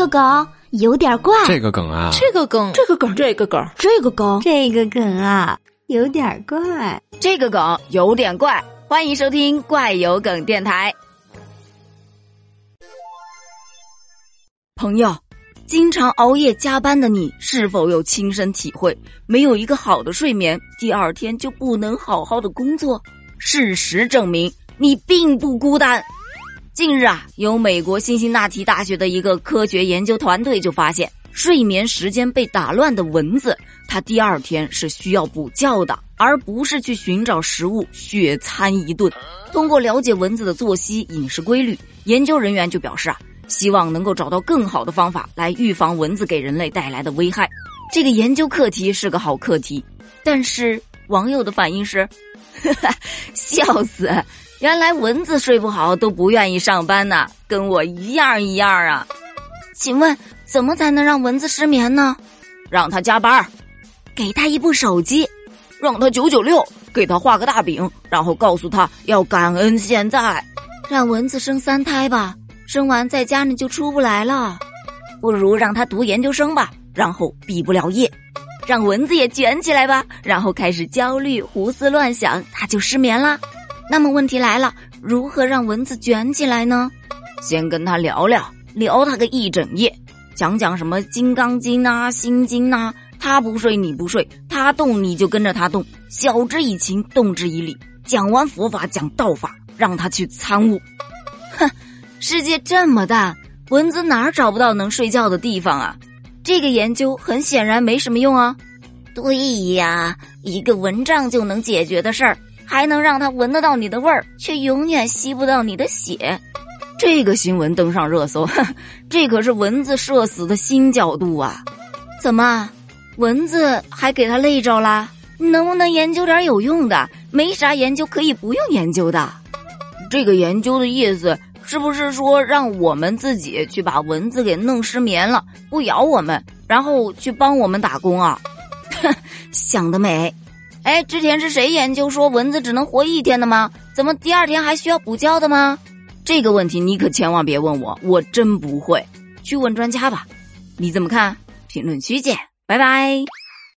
个梗有点怪，这个梗啊，这个梗，这个梗，这个梗，这个梗，这个梗啊，有点怪，这个梗有点怪。欢迎收听怪有梗电台。朋友，经常熬夜加班的你，是否有亲身体会？没有一个好的睡眠，第二天就不能好好的工作。事实证明，你并不孤单。近日啊，有美国辛辛那提大学的一个科学研究团队就发现，睡眠时间被打乱的蚊子，它第二天是需要补觉的，而不是去寻找食物血餐一顿。通过了解蚊子的作息、饮食规律，研究人员就表示啊，希望能够找到更好的方法来预防蚊子给人类带来的危害。这个研究课题是个好课题，但是网友的反应是，笑死。原来蚊子睡不好都不愿意上班呢，跟我一样一样啊！请问怎么才能让蚊子失眠呢？让他加班，给他一部手机，让他九九六，给他画个大饼，然后告诉他要感恩现在。让蚊子生三胎吧，生完在家里就出不来了。不如让他读研究生吧，然后毕不了业。让蚊子也卷起来吧，然后开始焦虑、胡思乱想，他就失眠啦。那么问题来了，如何让蚊子卷起来呢？先跟他聊聊，聊他个一整夜，讲讲什么《金刚经》啊、《心经》呐，他不睡你不睡，他动你就跟着他动，晓之以情，动之以理。讲完佛法，讲道法，让他去参悟。哼，世界这么大，蚊子哪儿找不到能睡觉的地方啊？这个研究很显然没什么用啊。对呀，一个蚊帐就能解决的事儿。还能让它闻得到你的味儿，却永远吸不到你的血。这个新闻登上热搜，这可是蚊子社死的新角度啊！怎么，蚊子还给他累着啦？能不能研究点有用的？没啥研究可以不用研究的。这个研究的意思是不是说让我们自己去把蚊子给弄失眠了，不咬我们，然后去帮我们打工啊？哼，想得美！哎，之前是谁研究说蚊子只能活一天的吗？怎么第二天还需要补觉的吗？这个问题你可千万别问我，我真不会。去问专家吧。你怎么看？评论区见，拜拜。